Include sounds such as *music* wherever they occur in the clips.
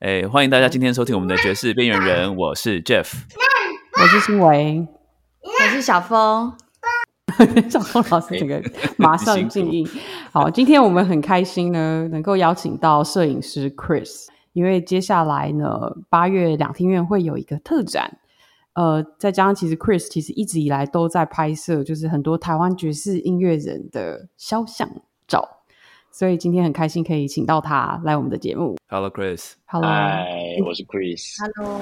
哎，欢迎大家今天收听我们的爵士边缘人，我是 Jeff，我是新维，我是小峰。*laughs* 小峰老师，这 *laughs* 个马上静音。好，今天我们很开心呢，能够邀请到摄影师 Chris，因为接下来呢，八月两厅院会有一个特展。呃，再加上其实 Chris 其实一直以来都在拍摄，就是很多台湾爵士音乐人的肖像照，所以今天很开心可以请到他来我们的节目。Hello Chris，Hello，嗨，我是 Chris。Hello，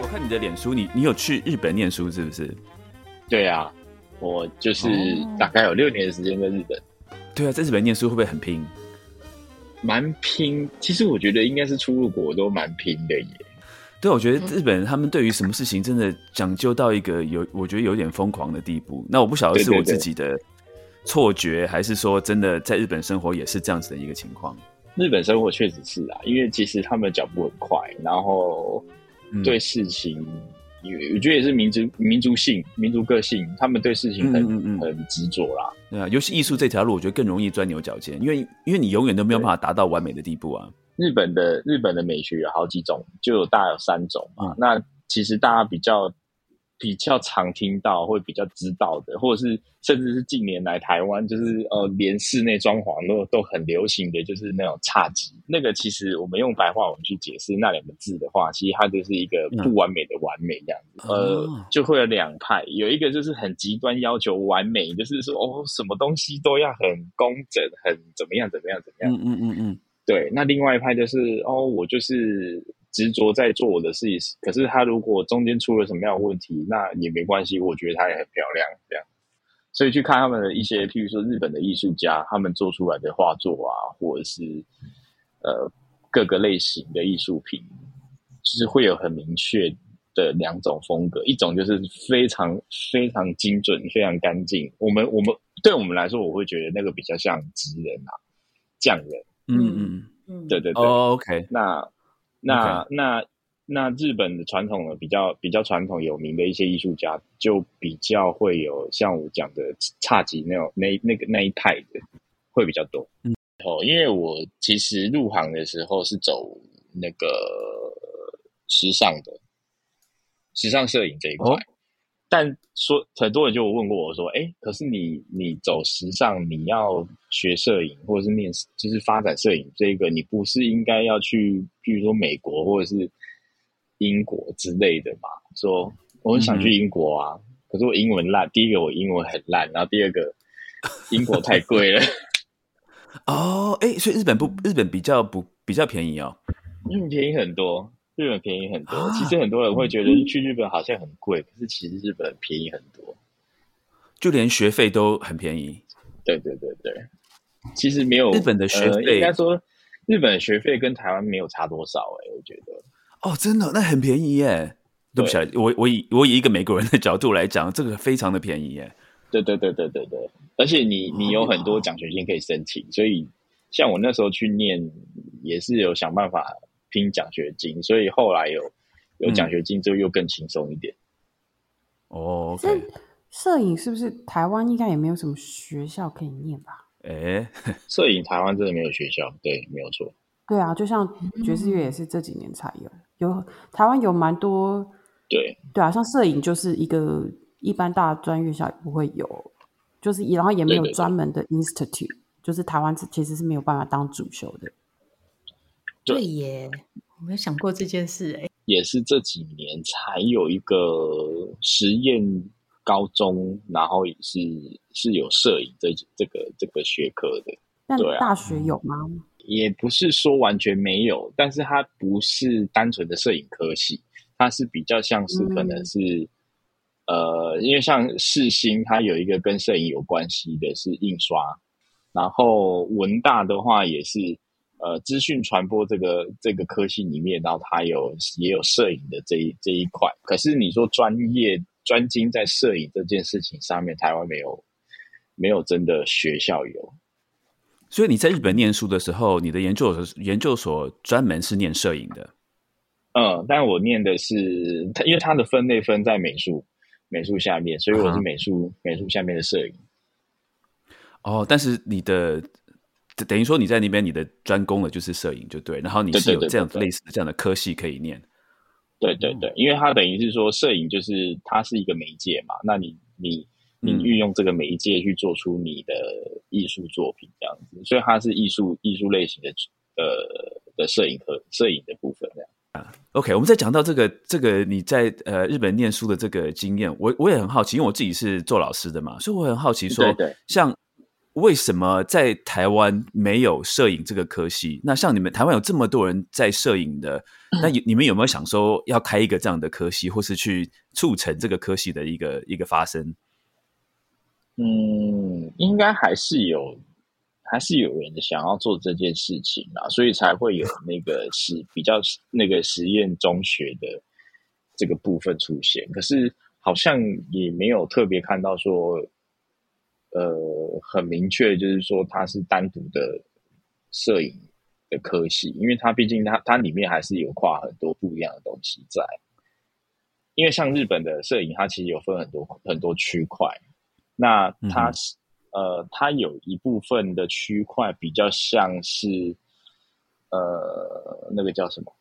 我看你的脸书，你你有去日本念书是不是？对啊，我就是哦大概有六年的时间在日本，对啊，在日本念书会不会很拼？蛮拼。其实我觉得应该是出入国都蛮拼的耶。对，我觉得日本人他们对于什么事情真的讲究到一个有，我觉得有点疯狂的地步。那我不晓得是我自己的错觉，还是说真的在日本生活也是这样子的一个情况。日本生活确实是啊，因为其实他们脚步很快，然后嗯对事情，也我觉得也是民族民族性、民族个性，他们对事情很嗯嗯嗯很执着啦。对啊，尤其艺术这条路，我觉得更容易钻牛角尖，因为因为你永远都没有办法达到完美的地步啊。日本的日本的美学有好几种，就有大概有三种嘛。嗯那其实大家比较比较常听到，或比较知道的，或者是甚至是近年来台湾就是呃，连室内装潢都都很流行的，就是那种侘寂。那个其实我们用白话文去解释那两个字的话，其实它就是一个不完美的完美这样子。呃哦，就会有两派，有一个就是很极端要求完美，就是说哦，什么东西都要很工整，很怎么样怎么样怎么样。嗯嗯嗯嗯，对，那另外一派就是哦，我就是执着在做我的事情，可是他如果中间出了什么样的问题，那也没关系，我觉得他也很漂亮，这样。所以去看他们的一些，譬如说日本的艺术家，他们做出来的画作啊，或者是呃各个类型的艺术品，就是会有很明确的两种风格，一种就是非常非常精准、非常干净。我们我们对我们来说，我会觉得那个比较像职人啊、匠人。嗯嗯嗯，对对对，哦，OK，那那那那日本的传统的比较比较传统有名的一些艺术家，就比较会有像我讲的侘寂那种那那个那一派的会比较多。嗯，哦，因为我其实入行的时候是走那个时尚的时尚摄影这一块。哦但说很多人就问过我说：“哎，可是你你走时尚，你要学摄影或者是念就是发展摄影这个，你不是应该要去，比如说美国或者是英国之类的嘛？说我很想去英国啊，可是我英文烂。第一个我英文很烂，然后第二个英国太贵了，*laughs* 哦，哎，所以日本不日本比较不比较便宜哦。日本便宜很多，日本便宜很多。啊其实很多人会觉得去日本好像很贵，可是其实日本便宜很多。就连学费都很便宜。对对对对，其实没有日本的学呃费应该说日本的学费跟台湾没有差多少哎、我觉得。哦，真的，那很便宜耶。对不起啊，我我以我以一个美国人的角度来讲，这个非常的便宜耶。对对对对对对，而且你你有很多奖学金可以申请，所以像我那时候去念也是有想办法拼奖学金，所以后来有有奖学金就又更轻松一点。哦摄影是不是台湾应该也没有什么学校可以念吧？哎，*laughs* 摄影台湾真的没有学校，对，没有错。对啊，就像爵士乐也是这几年才有，有台湾有蛮多，对对啊，像摄影就是一个一般大专院校也不会有，就是然后也没有专门的 institute，就是台湾是其实是没有办法当主修的。对对耶，我没有想过这件事哎。也是这几年才有一个实验高中，然后也是是有摄影这这个这个学科的。但大学有吗？也不是说完全没有，但是它不是单纯的摄影科系，它是比较像是可能是、呃，因为像世新，它有一个跟摄影有关系的是印刷，然后文大的话也是呃资讯传播这个这个科系里面，然后它有也有摄影的这一这一块。可是你说专业专精在摄影这件事情上面，台湾没有没有真的学校有。所以你在日本念书的时候，你的研究所研究所专门是念摄影的。嗯，但我念的是它，因为它的分类分在美术美术下面，所以我是美术美术下面的摄影。哦，但是你的等于说你在那边你的专攻的就是摄影，就对。然后你是有这样类似这样的科系可以念。对对对，因为它等于是说摄影就是它是一个媒介嘛，那你你你运用这个媒介去做出你的艺术作品这样子，所以它是艺术艺术类型的呃的摄影和摄影的部分这样。啊，OK，我们再讲到这个这个你在呃日本念书的这个经验，我我也很好奇，因为我自己是做老师的嘛，所以我很好奇说，像。为什么在台湾没有摄影这个科系？那像你们台湾有这么多人在摄影的，那你们有没有想说要开一个这样的科系，或是去促成这个科系的一个一个发生？嗯，应该还是有，还是有人想要做这件事情啊，所以才会有那个实比较那个实验中学的这个部分出现。可是好像也没有特别看到说。呃，很明确，就是说它是单独的摄影的科系，因为它毕竟它它里面还是有跨很多不一样的东西在。因为像日本的摄影，它其实有分很多很多区块，那它是呃，它有一部分的区块比较像是呃，那个叫什么？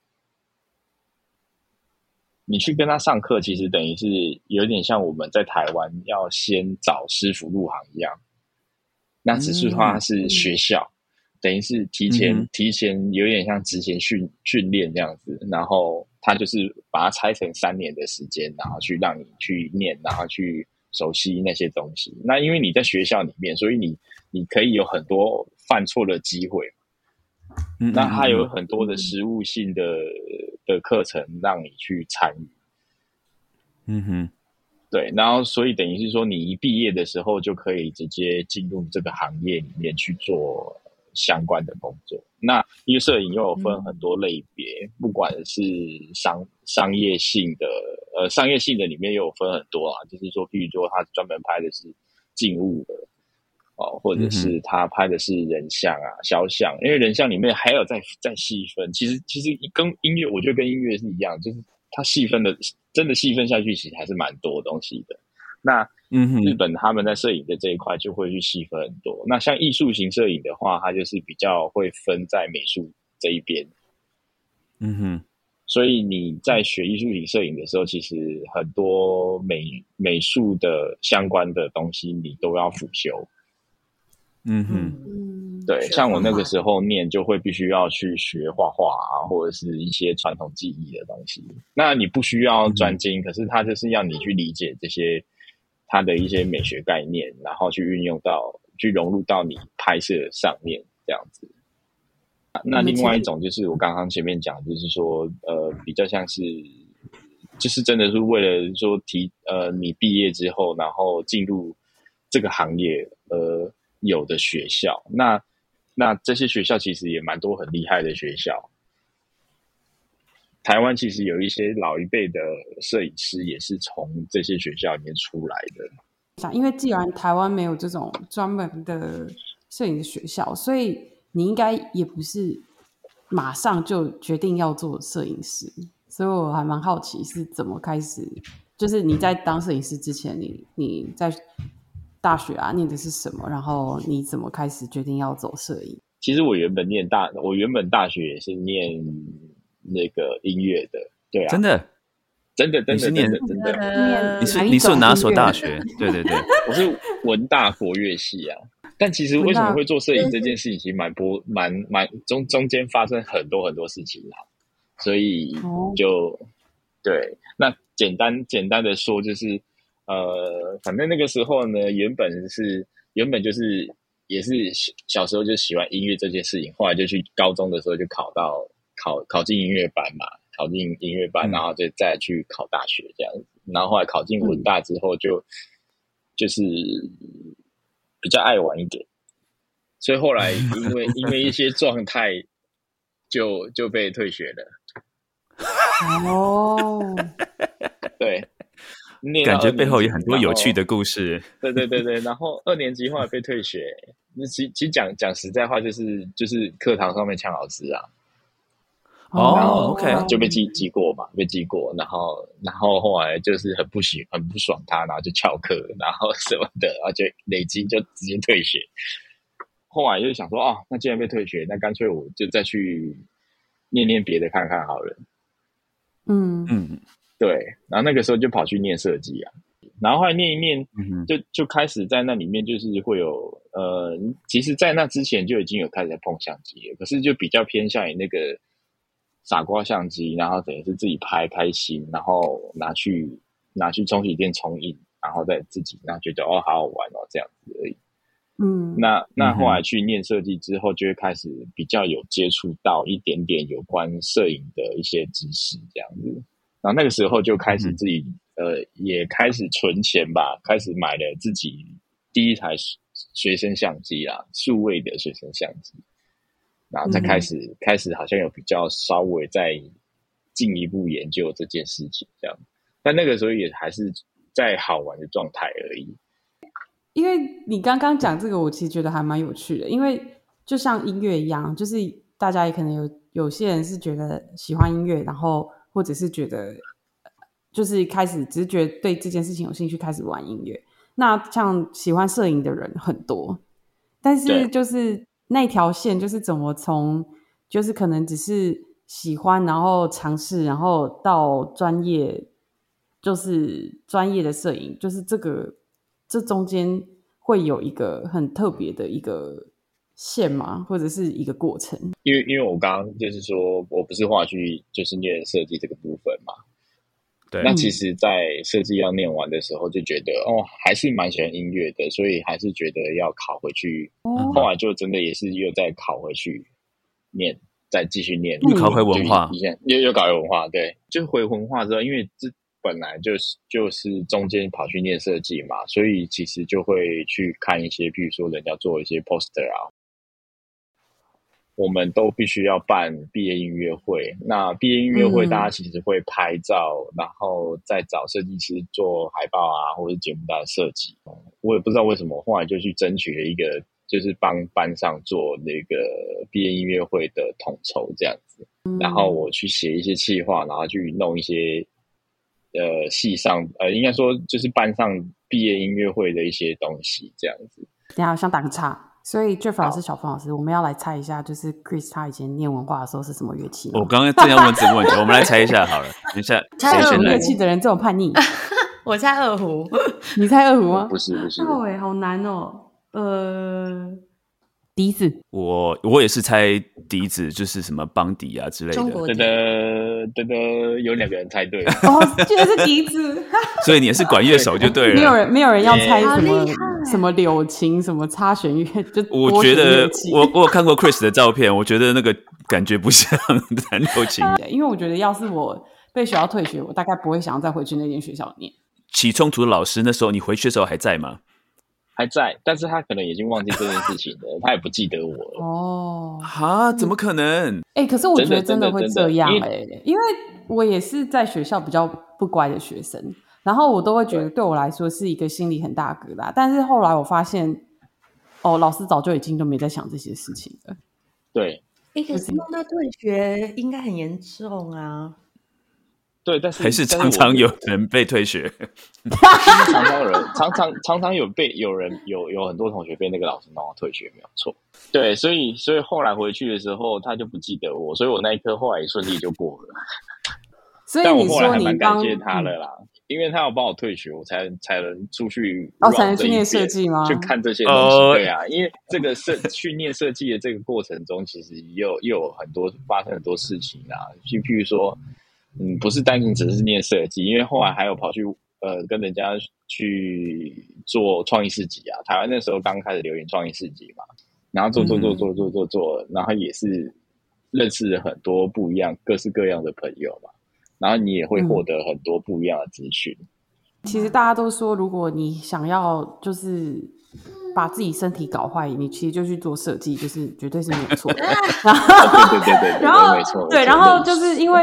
你去跟他上课，其实等于是有点像我们在台湾要先找师傅入行一样。那只是话是学校，等于是提前提前有点像之前训训练这样子，然后他就是把它拆成三年的时间，然后去让你去念，然后去熟悉那些东西。那因为你在学校里面，所以你你可以有很多犯错的机会。那他有很多的实物性的的课程让你去参与，嗯哼，对，然后所以等于是说，你一毕业的时候就可以直接进入这个行业里面去做相关的工作。那因为摄影又有分很多类别，不管是商商业性的，呃，商业性的里面又有分很多啊，就是说，譬如说他专门拍的是静物的。哦，或者是他拍的是人像啊、肖像，因为人像里面还有在在细分。其实其实跟音乐，我觉得跟音乐是一样，就是它细分的真的细分下去，其实还是蛮多东西的。那嗯，日本他们在摄影的这一块就会去细分很多。那像艺术型摄影的话，它就是比较会分在美术这一边。嗯哼，所以你在学艺术型摄影的时候，其实很多美美术的相关的东西你都要辅修。嗯哼，对，像我那个时候念，就会必须要去学画画啊，或者是一些传统技艺的东西。那你不需要专精，可是他就是要你去理解这些他的一些美学概念，然后去运用到，去融入到你拍摄上面这样子。那另外一种就是我刚刚前面讲，就是说，呃，比较像是，就是真的是为了说提，呃，你毕业之后，然后进入这个行业，呃。有的学校，那那这些学校其实也蛮多很厉害的学校。台湾其实有一些老一辈的摄影师，也是从这些学校里面出来的。因为既然台湾没有这种专门的摄影学校，所以你应该也不是马上就决定要做摄影师。所以我还蛮好奇是怎么开始，就是你在当摄影师之前，你你在。大学啊，念的是什么？然后你怎么开始决定要走摄影？其实我原本念大，我原本大学也是念那个音乐的，对啊，真的，真的，真的，是念真的，你是你是哪所大学？对对对，*laughs* 我是文大国乐系啊。但其实为什么会做摄影这件事情，其实蛮波蛮蛮中中间发生很多很多事情啊，所以就对，那简单简单的说就是。呃，反正那个时候呢，原本是原本就是也是小时候就喜欢音乐这件事情，后来就去高中的时候就考到考考进音乐班嘛，考进音乐班，然后就再去考大学这样子，然后后来考进文大之后就就是比较爱玩一点，所以后来因为因为一些状态就就被退学了。*laughs* 哦，对。念感觉背后有很多有趣的。故事。*laughs* 对对对对，然后二年级后来被退学，那其其实讲讲实在话，就是就是课堂上面呛老师啊，哦 OK 就被记记过嘛，被记过，然后然后后来就是很不喜很不爽他，然后就翘课，然后什么的，然后就累积就直接退学。后来就想说，哦，那既然被退学，那干脆我就再去念念别的看看好了。嗯嗯对，然后那个时候就跑去念设计啊，然后后来念一念，就就开始在那里面就是会有呃，其实，在那之前就已经有开始在碰相机了，可是就比较偏向于那个傻瓜相机，然后等于是自己拍开心，然后拿去拿去冲洗店冲印，然后再自己，然后觉得哦好好玩哦这样子而已。嗯那那后来去念设计之后，就会开始比较有接触到一点点有关摄影的一些知识，这样子。然后那个时候就开始自己、呃，也开始存钱吧，开始买了自己第一台随身相机啦，数位的随身相机。然后再开始、开始好像有比较稍微再进一步研究这件事情，这样。但那个时候也还是在好玩的状态而已。因为你刚刚讲这个，我其实觉得还蛮有趣的，因为就像音乐一样，就是大家也可能有有些人是觉得喜欢音乐，然后或者是觉得就是开始只是觉得对这件事情有兴趣，开始玩音乐。那像喜欢摄影的人很多，但是就是那条线就是怎么从就是可能只是喜欢，然后尝试，然后到专业，就是专业的摄影，就是这个这中间会有一个很特别的一个线吗？或者是一个过程？因为因为我刚刚就是说我不是画去就是念设计这个部分嘛，对，那其实，在设计要念完的时候，就觉得哦，还是蛮喜欢音乐的，所以还是觉得要考回去。哦后来就真的也是又再考回去念，再继续念，又考回文化前又又搞回文化，对，就回文化之后，因为这本来就是就是中间跑去念设计嘛，所以其实就会去看一些，譬如说人家做一些 poster 啊。我们都必须要办毕业音乐会。那毕业音乐会，嗯大家其实会拍照，然后再找设计师做海报啊，或者是节目单的设计。我也不知道为什么，后来就去争取了一个，就是帮班上做那个毕业音乐会的统筹这样子。然后我去写一些企划，然后去弄一些呃系上呃，应该说就是班上毕业音乐会的一些东西这样子。等一下我想打个岔。所以 Jeff 老师、小峰老师，我们要来猜一下，就是 Chris 他以前念文化的时候是什么乐器？我刚刚正要问这个问题，我们来猜一下好了。等一下，猜二胡乐？器的人这么叛逆，*laughs* 我猜二胡，*laughs* 你猜二胡吗？不是不是，哦，哎，好难哦。呃，笛子，我我也是猜笛子，就是什么邦迪啊之类的。中国噔噔噔噔，有两个人猜对了。*laughs* 哦，居然是笛子。*laughs* 所以你也是管乐手就对了。没有人，没有人要猜什么什么柳琴，什么擦弦乐，就我觉得我我有看过 Chris 的照片，我觉得那个感觉不像弹柳琴。对因为我觉得要是我被学校退学，我大概不会想要再回去那间学校念。起冲突的老师那时候你回去的时候还在吗？还在，但是他可能已经忘记这件事情了，*laughs* 他也不记得我了。哦，哈，怎么可能？哎、可是我觉得真的真的这样因哎、因为我也是在学校比较不乖的学生，然后我都会觉得对我来说是一个心理很大的疙瘩。但是后来我发现，哦，老师早就已经都没在想这些事情了。对哎，可是弄到退学应该很严重啊。对，但是还是常常有人被退学？*laughs* 常常有人，常常常常有被有人有有很多同学被那个老师弄到退学，没有错。对，所以所以后来回去的时候，他就不记得我，所以我那一科后来也顺利就过了。*laughs* 所以但我你说你后来还蛮感帮谢他了啦，因为他要帮我退学，我才才能出去哦才能去念设计吗去看这些东西。哦对啊，因为这个设去念设计的这个过程中，其实也有又有很多发生很多事情啊，就譬如说，嗯，不是单纯只是念设计，因为后来还有跑去呃跟人家去做创意市集啊。台湾那时候刚开始流行创意市集嘛，然后做做做做做做做，然后也是认识了很多不一样、各式各样的朋友嘛。然后你也会获得很多不一样的资讯。其实大家都说，如果你想要就是把自己身体搞坏，你其实就去做设计，就是绝对是没有错的。*laughs* 然后对对对对对，*laughs* 然后没错，对，然后就是因为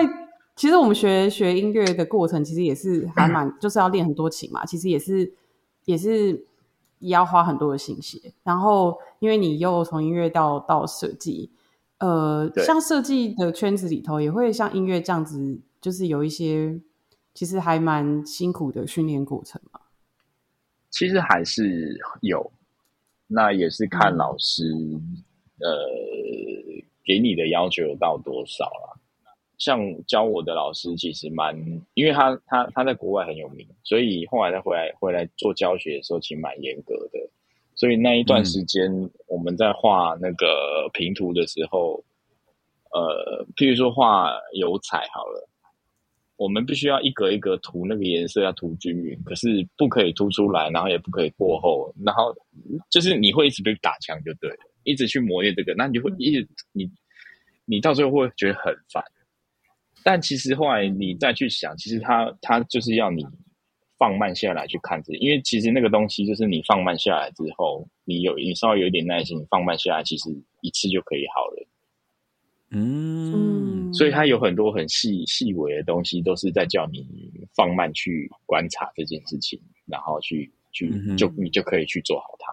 其实我们学学音乐的过程，其实也是还蛮，*clears throat* 就是要练很多琴嘛。其实也是也是也要花很多的心血。然后，因为你又从音乐到到设计，呃，像设计的圈子里头，也会像音乐这样子，就是有一些其实还蛮辛苦的训练过程嘛。其实还是有，那也是看老师呃给你的要求有到多少了。像教我的老师其实蛮，因为他他他在国外很有名，所以后来他回来回来做教学的时候，其实蛮严格的。所以那一段时间我们在画那个平图的时候，呃，譬如说画油彩好了，我们必须要一格一格涂那个颜色要涂均匀，可是不可以涂出来，然后也不可以过厚，然后就是你会一直被打枪就对了，一直去磨练这个，那你就会一直你你到最后会觉得很烦。但其实后来你再去想，其实他他就是要你放慢下来去看这，因为其实那个东西就是你放慢下来之后，你有你稍微有一点耐心，放慢下来，其实一次就可以好了。嗯，所以它有很多很细细微的东西，都是在叫你放慢去观察这件事情，然后去去就你就可以去做好它。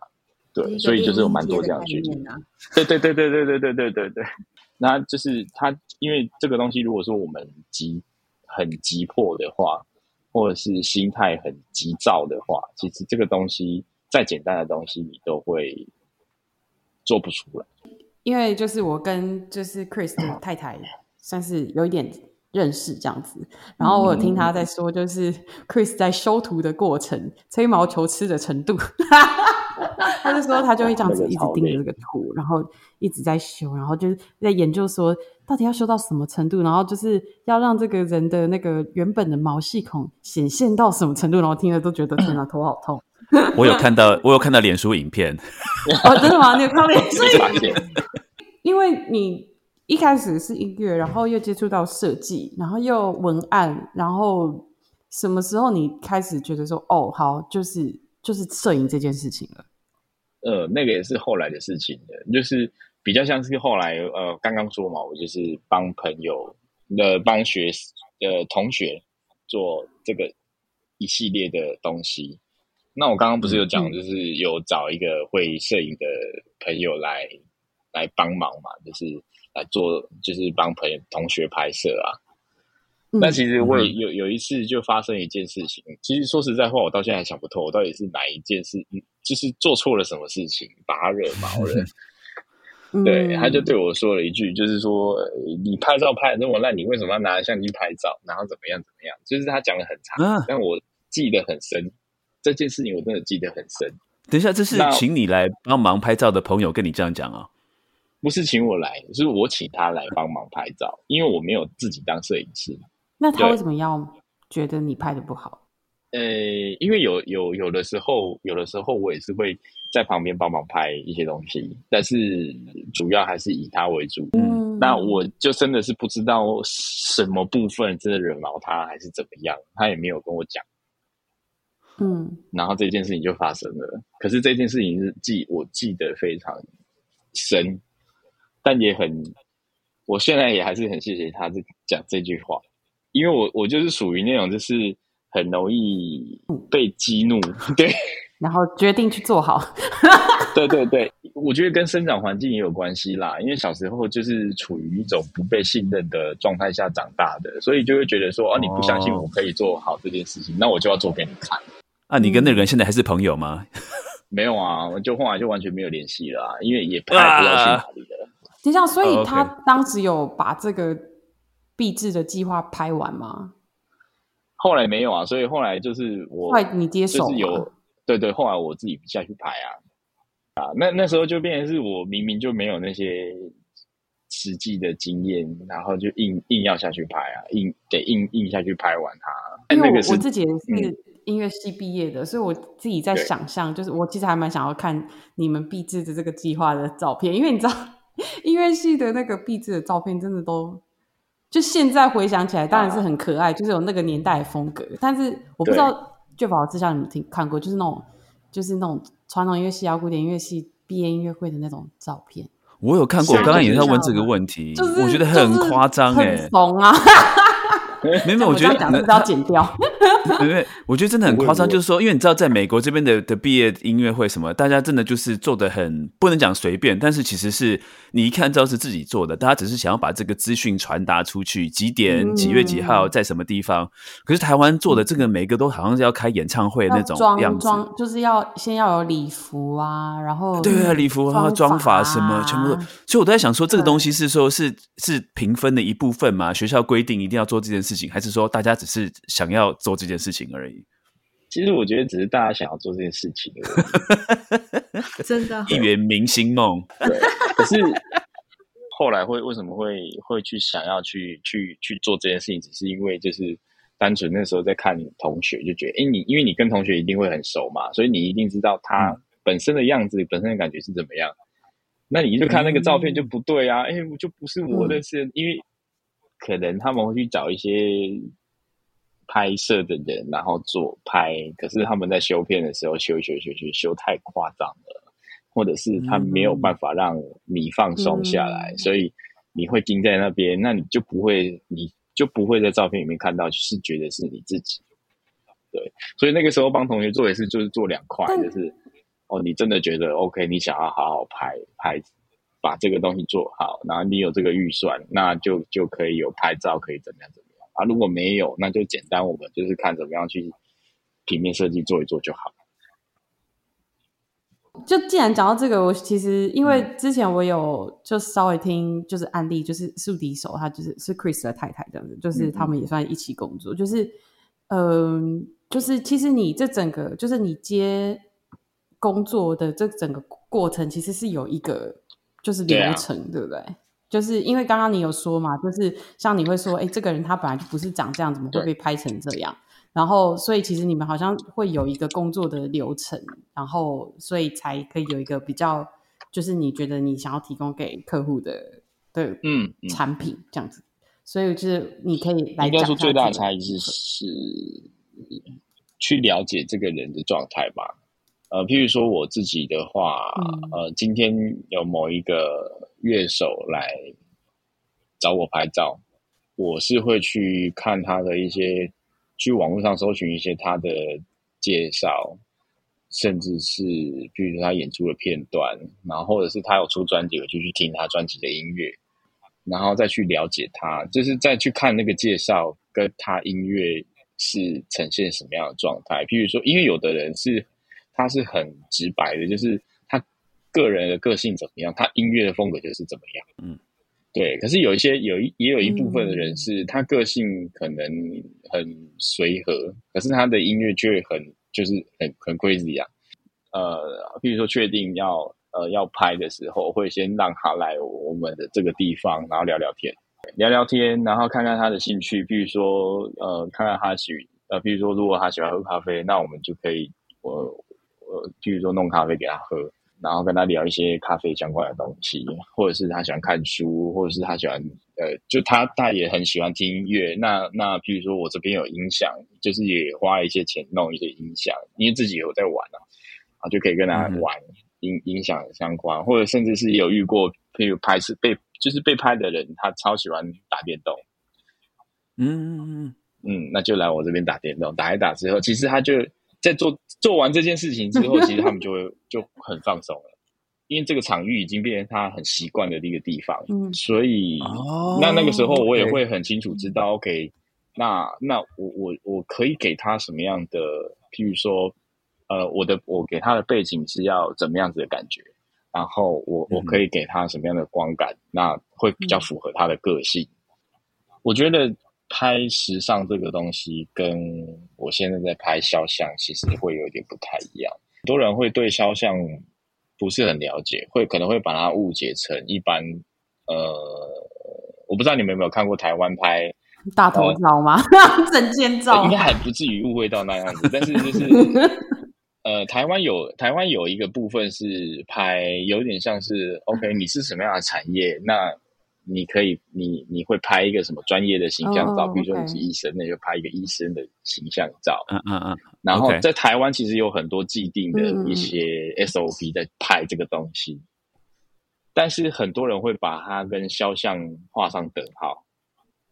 对，所以就是有蛮多这样的剧情。对对对对对对对对对对。那就是他，因为这个东西，如果说我们急很急迫的话，或者是心态很急躁的话，其实这个东西再简单的东西，你都会做不出来。因为就是我跟就是 Chris 的太太算是有一点认识这样子，然后我有听他在说，就是 Chris 在修图的过程，吹毛求疵的程度。*laughs* *laughs* 他就说，他就会这样子一直盯着这个图，然后一直在修，然后就是在研究说，到底要修到什么程度，然后就是要让这个人的那个原本的毛细孔显现到什么程度，然后听了都觉得天哪，头好痛。我有看到，我有看到脸书影片。*laughs* 哦，真的吗？你有看到脸书影片？因为你一开始是音乐，然后又接触到设计，然后又文案，然后什么时候你开始觉得说，哦，好，就是。就是摄影这件事情了，呃，那个也是后来的事情的，就是比较像是后来，呃，刚刚说嘛，我就是帮朋友的帮学呃同学做这个一系列的东西。那我刚刚不是有讲，就是有找一个会摄影的朋友来来帮忙嘛，就是来做，就是帮朋友同学拍摄啊。但其实我也有有一次就发生一件事情，其实说实在话，我到现在还想不透，我到底是哪一件事，就是做错了什么事情把他惹毛了。对，他就对我说了一句，就是说你拍照拍的那么烂，你为什么要拿着相机拍照？然后怎么样怎么样？就是他讲的很长，但我记得很深。这件事情我真的记得很深。等一下，这是请你来帮忙拍照的朋友跟你这样讲啊？不是请我来，是我请他来帮忙拍照，因为我没有自己当摄影师。那他为什么要觉得你拍的不好？呃，因为有有有的时候，有的时候我也是会在旁边帮忙拍一些东西，但是主要还是以他为主。嗯，那我就真的是不知道什么部分真的惹毛他，还是怎么样，他也没有跟我讲。嗯，然后这件事情就发生了。可是这件事情是记我记得非常深，但也很，我现在也还是很谢谢他这讲这句话。因为我我就是属于那种就是很容易被激怒，*laughs* 对，然后决定去做好。*laughs* 对对对，我觉得跟生长环境也有关系啦。因为小时候就是处于一种不被信任的状态下长大的，所以就会觉得说，哦，你不相信我可以做好这件事情，那我就要做给你看。啊，你跟那个人现在还是朋友吗？*laughs* 没有啊，我就后来就完全没有联系了，因为也不知道去哪里了。就像，所以他当时有把这个。毕制的计划拍完吗？后来没有啊，所以后来就是我，后来你接手，有对对，后来我自己下去拍啊啊，那那时候就变成是我明明就没有那些实际的经验，然后就硬硬要下去拍啊，硬得硬硬下去拍完它。因为我自己也是音乐系毕业的，所以我自己在想象，就是我其实还蛮想要看你们毕制的这个计划的照片，因为你知道 *laughs* 音乐系的那个毕制的照片真的都。就现在回想起来，当然是很可爱，就是有那个年代的风格。但是我不知道《就宝之下》你们听看过，就是那种，就是那种传统音乐系、古典音乐系毕业音乐会的那种照片。我有看过，我刚刚也在问这个问题，我觉得很夸张，哎，怂啊！*laughs* 没有，我觉得讲是要剪掉。*laughs* 因为我觉得真的很夸张，就是说，因为你知道，在美国这边的的毕业音乐会什么，大家真的就是做的很不能讲随便，但是其实是你一看知道是自己做的，大家只是想要把这个资讯传达出去，几点几月几号在什么地方。可是台湾做的这个每个都好像是要开演唱会那种样子，就是要先要有礼服啊，然后对啊，礼服然后妆法什么全部都。所以我都在想说，这个东西是说是是评分的一部分嘛？学校规定一定要做这件事情，还是说大家只是想要做这件事情而已？其实我觉得只是大家想要做这件事情，*laughs* 真的，一圆明星梦。对，可是后来会为什么会会去想要去去去做这件事情？只是因为就是单纯那时候在看同学，就觉得，哎，你因为你跟同学一定会很熟嘛，所以你一定知道他本身的样子、本身的感觉是怎么样。那你就看那个照片就不对啊，哎，就不是我认识，因为可能他们会去找一些。拍摄的人，然后做拍，可是他们在修片的时候修修修修修太夸张了，或者是他没有办法让你放松下来，所以你会盯在那边，那你就不会，你就不会在照片里面看到是觉得是你自己。对，所以那个时候帮同学做也是，就是做两块，就是哦，你真的觉得 OK，你想要好好拍拍，把这个东西做好，然后你有这个预算，那就就可以有拍照，可以怎么样怎么样。啊，如果没有，那就简单，我们就是看怎么样去平面设计做一做就好。就既然讲到这个，我其实因为之前我有就稍微听，就是案例，就是树敌手，他就是是 Chris 的太太这样子，就是他们也算一起工作，就是嗯，就是其实你这整个就是你接工作的这整个过程，其实是有一个就是流程，对不对？就是因为刚刚你有说嘛，就是像你会说，哎，这个人他本来就不是长这样，怎么会被拍成这样？然后，所以其实你们好像会有一个工作的流程，然后所以才可以有一个比较，就是你觉得你想要提供给客户的对嗯产品这样子。所以就是你可以来讲，说最大的差异是是去了解这个人的状态吧。呃，譬如说我自己的话，呃，今天有某一个乐手来找我拍照，我是会去看他的一些，去网络上搜寻一些他的介绍，甚至是比如说他演出的片段，然后或者是他有出专辑，我就去听他专辑的音乐，然后再去了解他，就是再去看那个介绍跟他音乐是呈现什么样的状态。譬如说，因为有的人是。他是很直白的，就是他个人的个性怎么样，他音乐的风格就是怎么样。嗯，对。可是有一些有一也有一部分的人是，他个性可能很随和，可是他的音乐却很就是很很 crazy 啊。呃，譬如说确定要呃要拍的时候，会先让他来我们的这个地方，然后聊聊天，聊聊天，然后看看他的兴趣。譬如说呃，看看他喜呃，譬如说如果他喜欢喝咖啡，那我们就可以我。呃，譬如说弄咖啡给他喝，然后跟他聊一些咖啡相关的东西，或者是他喜欢看书，或者是他喜欢呃，就他他也很喜欢听音乐。那那譬如说我这边有音响，就是也花一些钱弄一些音响，因为自己有在玩啊，啊就可以跟他玩音音响相关，或者甚至是有遇过，譬如拍摄被就是被拍的人，他超喜欢打电动，嗯嗯嗯，那就来我这边打电动，打一打之后，其实他就。在做做完这件事情之后，其实他们就会 *laughs* 就很放松了，因为这个场域已经变成他很习惯的一个地方，所以哦那那个时候我也会很清楚知道，OK，那那我我我可以给他什么样的，譬如说，呃，我的我给他的背景是要怎么样子的感觉，然后我我可以给他什么样的光感，那会比较符合他的个性，我觉得。拍时尚这个东西，跟我现在在拍肖像，其实会有点不太一样。很多人会对肖像不是很了解，会可能会把它误解成一般。呃，我不知道你们有没有看过台湾拍大头照吗？*laughs* 证件照应该还不至于误会到那样子，但是就是，*laughs* 呃，台湾有台湾有一个部分是拍，有点像是 OK，你是什么样的产业？那你可以，你你会拍一个什么专业的形象照？比如说你是医生，那就拍一个医生的形象照。嗯嗯嗯。然后在台湾其实有很多既定的一些 SOP 在拍这个东西，但是很多人会把它跟肖像画上等号。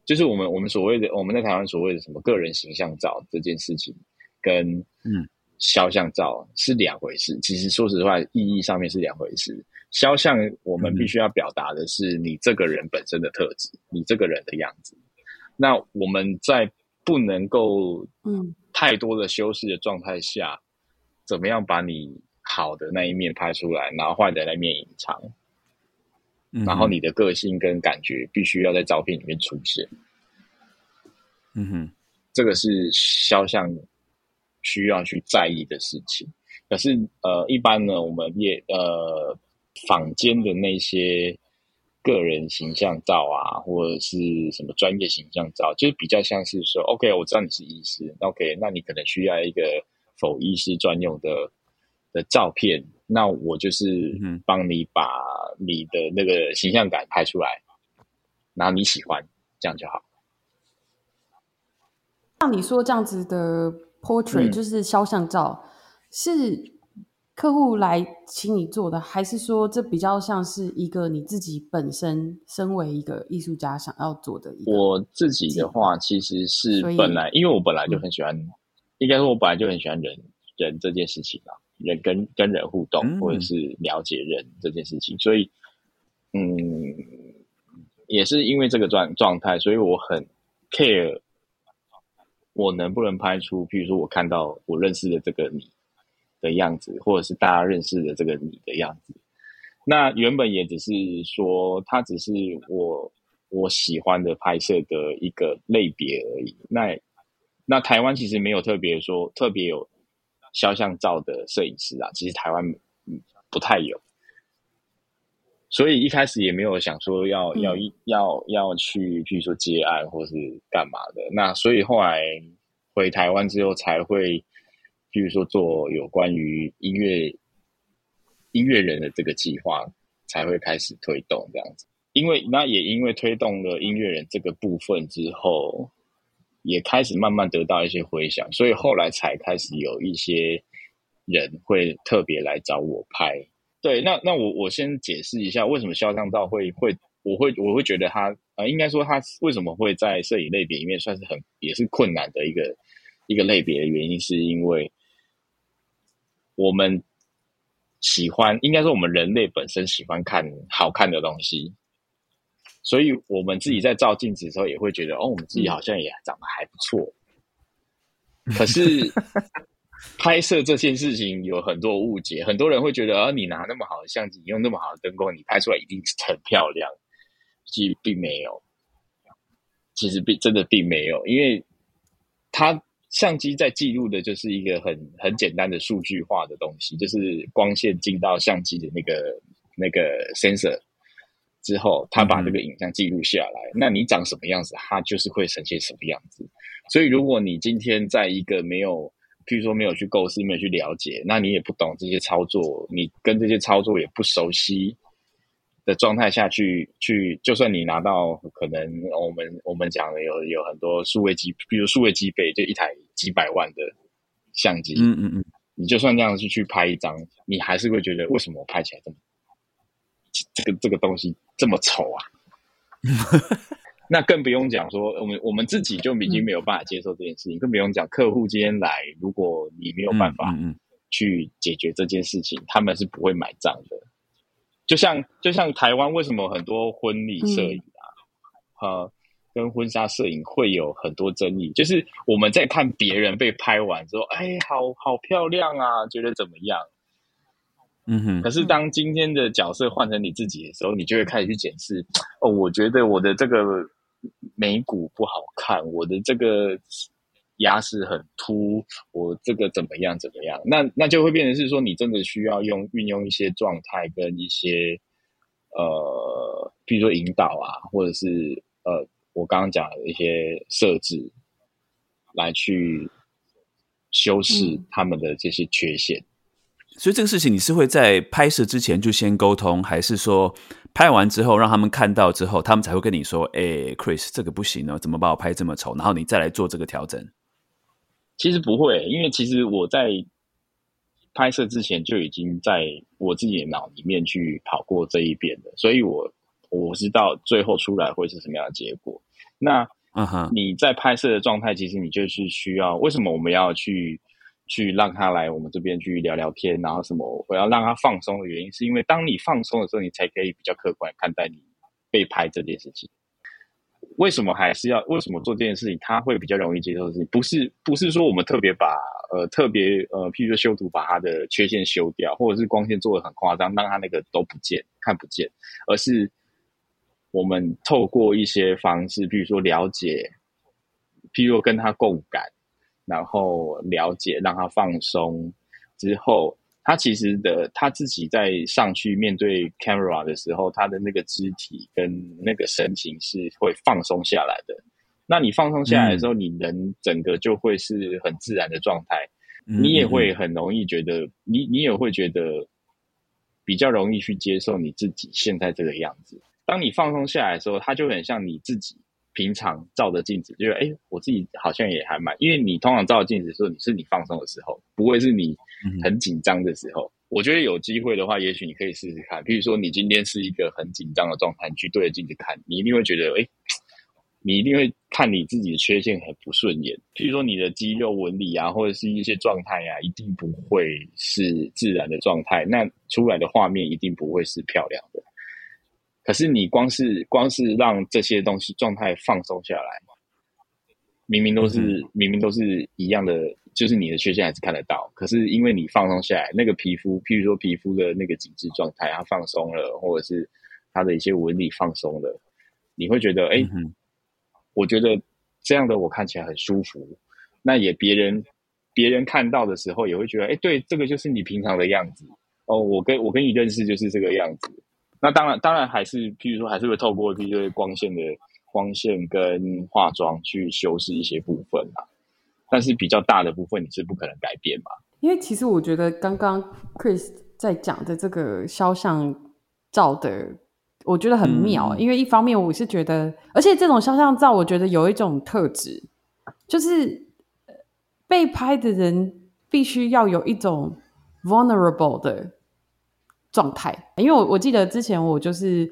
就是我们我们所谓的我们在台湾所谓的什么个人形象照这件事情，跟嗯肖像照是两回事。其实说实话，意义上面是两回事。肖像我们必须要表达的是你这个人本身的特质，你这个人的样子。那我们在不能够嗯太多的修饰的状态下，怎么样把你好的那一面拍出来，然后坏的那一面隐藏？嗯然后你的个性跟感觉必须要在照片里面出现，嗯哼这个是肖像需要去在意的事情。可是呃，一般呢，我们也呃坊间的那些个人形象照啊，或者是什么专业形象照，就是比较像是说，OK，我知道你是医师，OK，那你可能需要一个否医师专用的的照片，那我就是嗯帮你把你的那个形象感拍出来，然后你喜欢，这样就好。像你说这样子的 portrait，、嗯就是肖像照，是客户来请你做的，还是说这比较像是一个你自己本身身为一个艺术家想要做的一个？我自己的话，其实是本来，因为我本来就很喜欢，应该说我本来就很喜欢人人这件事情啊，人跟跟人互动，嗯。或者是了解人这件事情，所以，嗯，也是因为这个状状态，所以我很 care 我能不能拍出，譬如说我看到我认识的这个你的样子，或者是大家认识的这个你的样子。那原本也只是说，它只是我我喜欢的拍摄的一个类别而已。那那台湾其实没有特别说特别有肖像照的摄影师啊，其实台湾嗯不太有，所以一开始也没有想说要嗯要要要去，比如说接案或是干嘛的。那所以后来回台湾之后才会，譬如说做有关于音乐音乐人的这个计划，才会开始推动这样子。因为那也因为推动了音乐人这个部分之后，也开始慢慢得到一些回响，所以后来才开始有一些人会特别来找我拍。对，那那我我先解释一下为什么肖像照会会我会我会觉得他呃，应该说他为什么会在摄影类别里面算是很也是困难的一个一个类别的原因，是因为我们喜欢，应该说我们人类本身喜欢看好看的东西，所以我们自己在照镜子的时候也会觉得，哦，我们自己好像也长得还不错。可是 *laughs* 拍摄这件事情有很多误解，很多人会觉得，啊，你拿那么好的相机，用那么好的灯光，你拍出来一定是很漂亮。其实并没有，其实并真的并没有，因为它相机在记录的就是一个很很简单的数据化的东西，就是光线进到相机的那个那个 sensor 之后，它把这个影像记录下来。那你长什么样子，它就是会呈现什么样子。所以，如果你今天在一个没有，譬如说没有去构思、没有去了解，那你也不懂这些操作，你跟这些操作也不熟悉的状态下去，去就算你拿到可能我们我们讲的有有很多数位机，比如数位机背，就一台几百万的相机，嗯嗯嗯，你就算这样去去拍一张，你还是会觉得为什么我拍起来这么这个这个东西这么丑啊？*laughs* 那更不用讲说，我们我们自己就已经没有办法接受这件事情，更不用讲客户今天来，如果你没有办法去解决这件事情，他们是不会买账的。就像就像台湾为什么很多婚礼摄影啊，呃，跟婚纱摄影会有很多争议，就是我们在看别人被拍完之后，哎，好好漂亮啊，觉得怎么样？嗯哼，可是当今天的角色换成你自己的时候，你就会开始去检视，哦，我觉得我的这个眉骨不好看，我的这个牙齿很凸，我这个怎么样怎么样？那那就会变成是说，你真的需要用运用一些状态跟一些呃，比如说引导啊，或者是呃，我刚刚讲的一些设置，来去修饰嗯他们的这些缺陷。所以这个事情你是会在拍摄之前就先沟通，还是说拍完之后让他们看到之后，他们才会跟你说：“哎、c h r i s 这个不行哦，怎么把我拍这么丑？”然后你再来做这个调整。其实不会，因为其实我在拍摄之前就已经在我自己的脑里面去跑过这一遍了，所以我我知道最后出来会是什么样的结果。那嗯哼，你在拍摄的状态，其实你就是需要为什么我们要去去让他来我们这边去聊聊天，然后什么我要让他放松的原因，是因为当你放松的时候，你才可以比较客观看待你被拍这件事情。为什么还是要为什么做这件事情？他会比较容易接受的事情，不是不是说我们特别把呃特别呃，譬如说修图把他的缺陷修掉，或者是光线做的很夸张，让他那个都不见看不见，而是我们透过一些方式，比如说了解，譬如说跟他共感，然后了解让他放松之后。他其实的他自己在上去面对 camera 的时候，他的那个肢体跟那个神情是会放松下来的。那你放松下来的时候，你人整个就会是很自然的状态，你也会很容易觉得，你你也会觉得比较容易去接受你自己现在这个样子。当你放松下来的时候，它就很像你自己。平常照着镜子，就是哎，我自己好像也还蛮，因为你通常照着镜子的时候，你是你放松的时候，不会是你很紧张的时候。我觉得有机会的话，也许你可以试试看。比如说，你今天是一个很紧张的状态，你去对着镜子看，你一定会觉得，哎，你一定会看你自己的缺陷很不顺眼。譬如说，你的肌肉纹理啊，或者是一些状态啊，一定不会是自然的状态，那出来的画面一定不会是漂亮的。可是你光是光是让这些东西状态放松下来，明明都是明明都是一样的，就是你的缺陷还是看得到。可是因为你放松下来，那个皮肤，譬如说皮肤的那个紧致状态，它放松了，或者是它的一些纹理放松了，你会觉得，哎，我觉得这样的我看起来很舒服。那也别人别人看到的时候也会觉得，哎，对，这个就是你平常的样子。哦，我跟我跟你认识就是这个样子。那当然，当然还是，譬如说，还是会透过譬如说光线的光线跟化妆去修饰一些部分啊。但是比较大的部分你是不可能改变嘛。因为其实我觉得刚刚 Chris 在讲的这个肖像照的，我觉得很妙。因为一方面我是觉得，而且这种肖像照，我觉得有一种特质，就是被拍的人必须要有一种 vulnerable 的。状态，因为我我记得之前我就是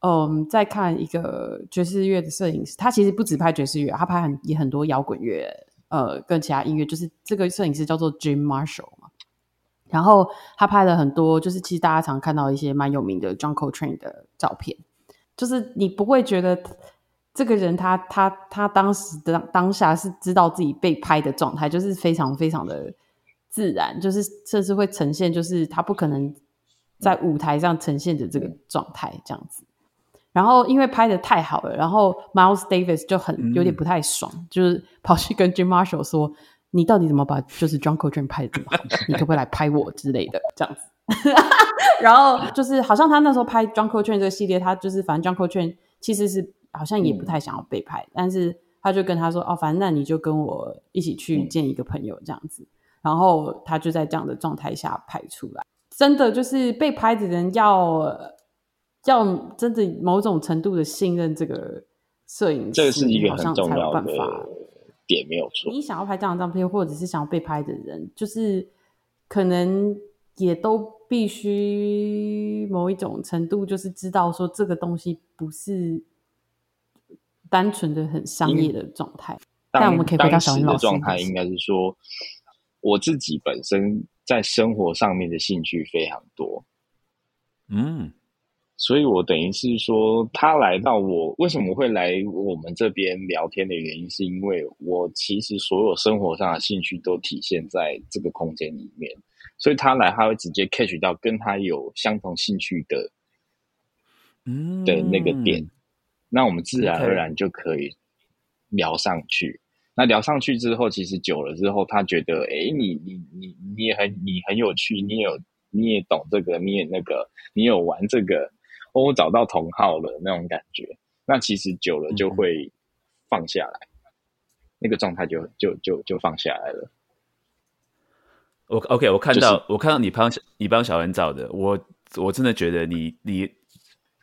嗯在看一个爵士乐的摄影师，他其实不只拍爵士乐，他拍很也很多摇滚乐，呃，跟其他音乐。就是这个摄影师叫做 Jim Marshall 嘛，然后他拍了很多，就是其实大家常看到一些蛮有名的 John Coltrane 的照片，就是你不会觉得这个人他他他当时的当下是知道自己被拍的状态，就是非常非常的自然，就是甚至会呈现，就是他不可能。在舞台上呈现着这个状态，这样子。然后因为拍的太好了，然后 Miles Davis 就很有点不太爽，就是跑去跟 Jim Marshall 说：“你到底怎么把就是 John Coltrane 拍的这么好？*laughs* 你可不可以来拍我之类的？”这样子。*laughs* 然后就是好像他那时候拍 John Coltrane 这个系列，他就是反正 John Coltrane 其实是好像也不太想要被拍，但是他就跟他说：“哦，反正那你就跟我一起去见一个朋友这样子。”然后他就在这样的状态下拍出来。真的就是被拍的人要要真的某种程度的信任这个摄影师，这是一个很重要的点，没有错。你想要拍这张照片，或者是想要被拍的人，就是可能也都必须某一种程度，就是知道说这个东西不是单纯的很商业的状态。但我们可以回到小云老师的状态，应该是说我自己本身。在生活上面的兴趣非常多，嗯，所以我等于是说，他来到我为什么会来我们这边聊天的原因，是因为我其实所有生活上的兴趣都体现在这个空间里面，所以他来他会直接 catch 到跟他有相同兴趣的，嗯。的那个点，那我们自然而然就可以聊上去。那聊上去之后，其实久了之后，他觉得，哎，你你你你也很你很有趣，你也有你也懂这个，你也那个，你有玩这个，我找到同好了那种感觉。那其实久了就会放下来，那个状态就就就就放下来了。我 OK，我看到我看到你帮你帮小恩找的，我我真的觉得你你，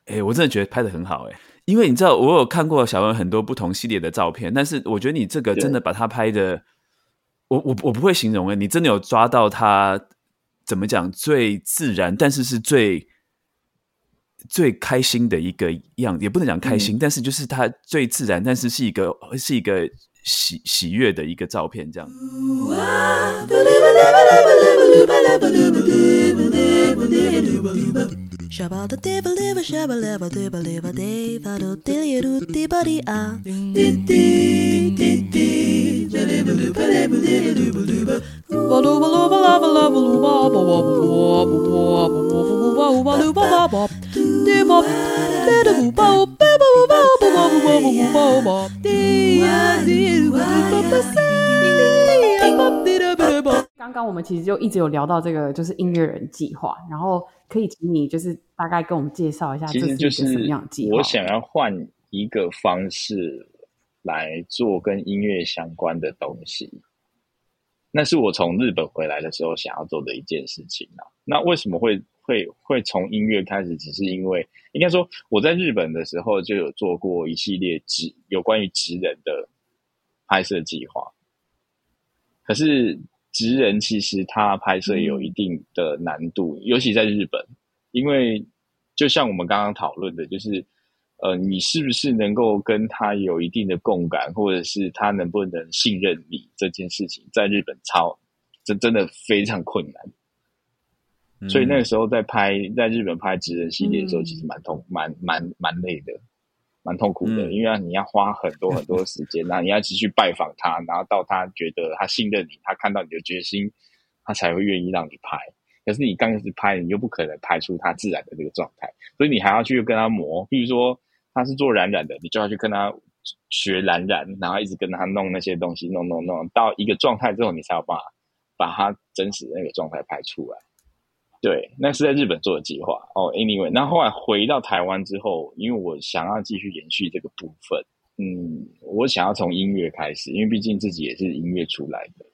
哎，我真的觉得拍的很好，哎。因为你知道，我有看过小文很多不同系列的照片，但是我觉得你这个真的把他拍的，我我我不会形容诶，你真的有抓到他怎么讲最自然，但是是最最开心的一个样，也不能讲开心，但是就是他最自然，但是是一个是一个喜喜悦的一个照片，这样。Shabba da dibba libba shabba libba dibba libba diva do dilly do dibba di ah. Ding ding ding ding. Jabba lubba libba libba dubba dubba. Wabba lubba lubba lubba lubba wabba wabba wabba wabba wabba wabba lubba wabba. Dibba dibba bubba bubba bubba bubba bubba bubba bubba. Dee ah dee wabba bubba say. Ding ding ding. 刚刚我们其实就一直有聊到这个，就是音乐人计划，然后可以请你就是大概跟我们介绍一下，其实就是什么样计划？我想要换一个方式来做跟音乐相关的东西。那是我从日本回来的时候想要做的一件事情啊。那为什么会会会从音乐开始？只是因为应该说我在日本的时候就有做过一系列职有关于职人的拍摄计划。可是职人其实他拍摄有一定的难度，尤其在日本，因为就像我们刚刚讨论的，就是。呃，你是不是能够跟他有一定的共感，或者是他能不能信任你这件事情，在日本超这真的非常困难。所以那个时候在拍在日本拍职人系列的时候，其实蛮痛、蛮蛮蛮累的，蛮痛苦的，因为你要花很多很多时间，然后 *laughs* 你要继续拜访他，然后到他觉得他信任你，他看到你的决心，他才会愿意让你拍。可是你刚开始拍，你又不可能拍出他自然的这个状态，所以你还要去跟他磨，比如说。他是做染染的，你就要去跟他学染染，然后一直跟他弄那些东西，弄弄弄到一个状态之后，你才有办法把他真实的那个状态拍出来。对，那是在日本做的计划哦。Anyway，那后来回到台湾之后，因为我想要继续延续这个部分，嗯，我想要从音乐开始，因为毕竟自己也是音乐出来的。